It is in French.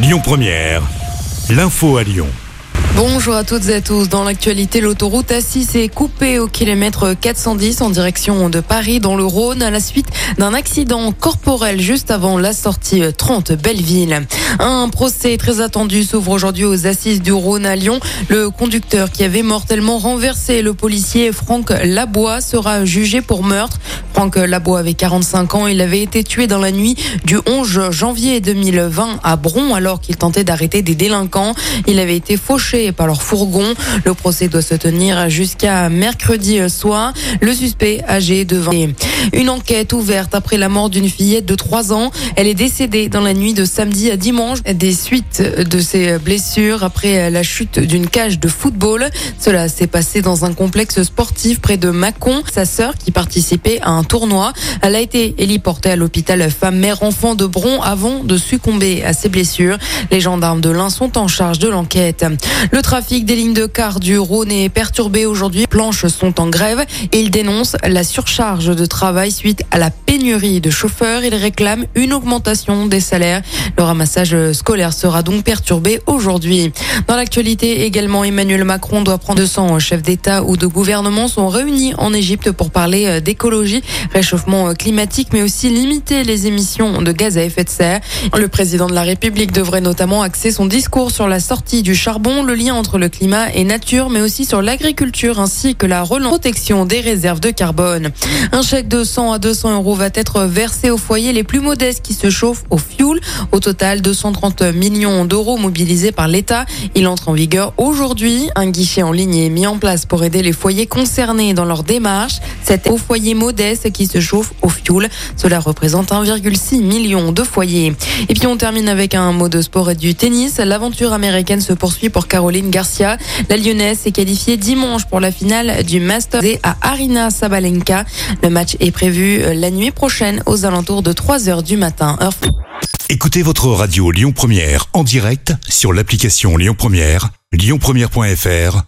Lyon Première, l'info à Lyon. Bonjour à toutes et à tous. Dans l'actualité, l'autoroute A6 est coupée au kilomètre 410 en direction de Paris dans le Rhône à la suite d'un accident corporel juste avant la sortie 30 Belleville. Un procès très attendu s'ouvre aujourd'hui aux assises du Rhône à Lyon. Le conducteur qui avait mortellement renversé le policier Franck Labois sera jugé pour meurtre. Franck Labois avait 45 ans. Il avait été tué dans la nuit du 11 janvier 2020 à Bron alors qu'il tentait d'arrêter des délinquants. Il avait été fauché par leur fourgon. Le procès doit se tenir jusqu'à mercredi soir. Le suspect âgé de 20 Une enquête ouverte après la mort d'une fillette de 3 ans. Elle est décédée dans la nuit de samedi à dimanche des suites de ses blessures après la chute d'une cage de football. Cela s'est passé dans un complexe sportif près de Mâcon. Sa sœur qui participait à un tournoi. Elle a été héliportée à l'hôpital femme-mère-enfant de Bron avant de succomber à ses blessures. Les gendarmes de l'Ain sont en charge de l'enquête. Le trafic des lignes de car du Rhône est perturbé aujourd'hui. Planches sont en grève et ils dénoncent la surcharge de travail suite à la pénurie de chauffeurs. Ils réclament une augmentation des salaires. Le ramassage scolaire sera donc perturbé aujourd'hui. Dans l'actualité également, Emmanuel Macron doit prendre 200 chefs d'État ou de gouvernement sont réunis en Égypte pour parler d'écologie réchauffement climatique, mais aussi limiter les émissions de gaz à effet de serre. Le président de la République devrait notamment axer son discours sur la sortie du charbon, le lien entre le climat et nature, mais aussi sur l'agriculture ainsi que la protection des réserves de carbone. Un chèque de 100 à 200 euros va être versé aux foyers les plus modestes qui se chauffent au fioul. Au total, 230 millions d'euros mobilisés par l'État. Il entre en vigueur aujourd'hui. Un guichet en ligne est mis en place pour aider les foyers concernés dans leur démarche. C'est aux foyers modestes qui se chauffent au fioul. Cela représente 1,6 million de foyers. Et puis on termine avec un mot de sport et du tennis. L'aventure américaine se poursuit pour Caroline Garcia. La Lyonnaise est qualifiée dimanche pour la finale du Masters à Arina Sabalenka. Le match est prévu la nuit prochaine aux alentours de 3 heures du matin. Écoutez votre radio Lyon Première en direct sur l'application Lyon Première, lyonpremière.fr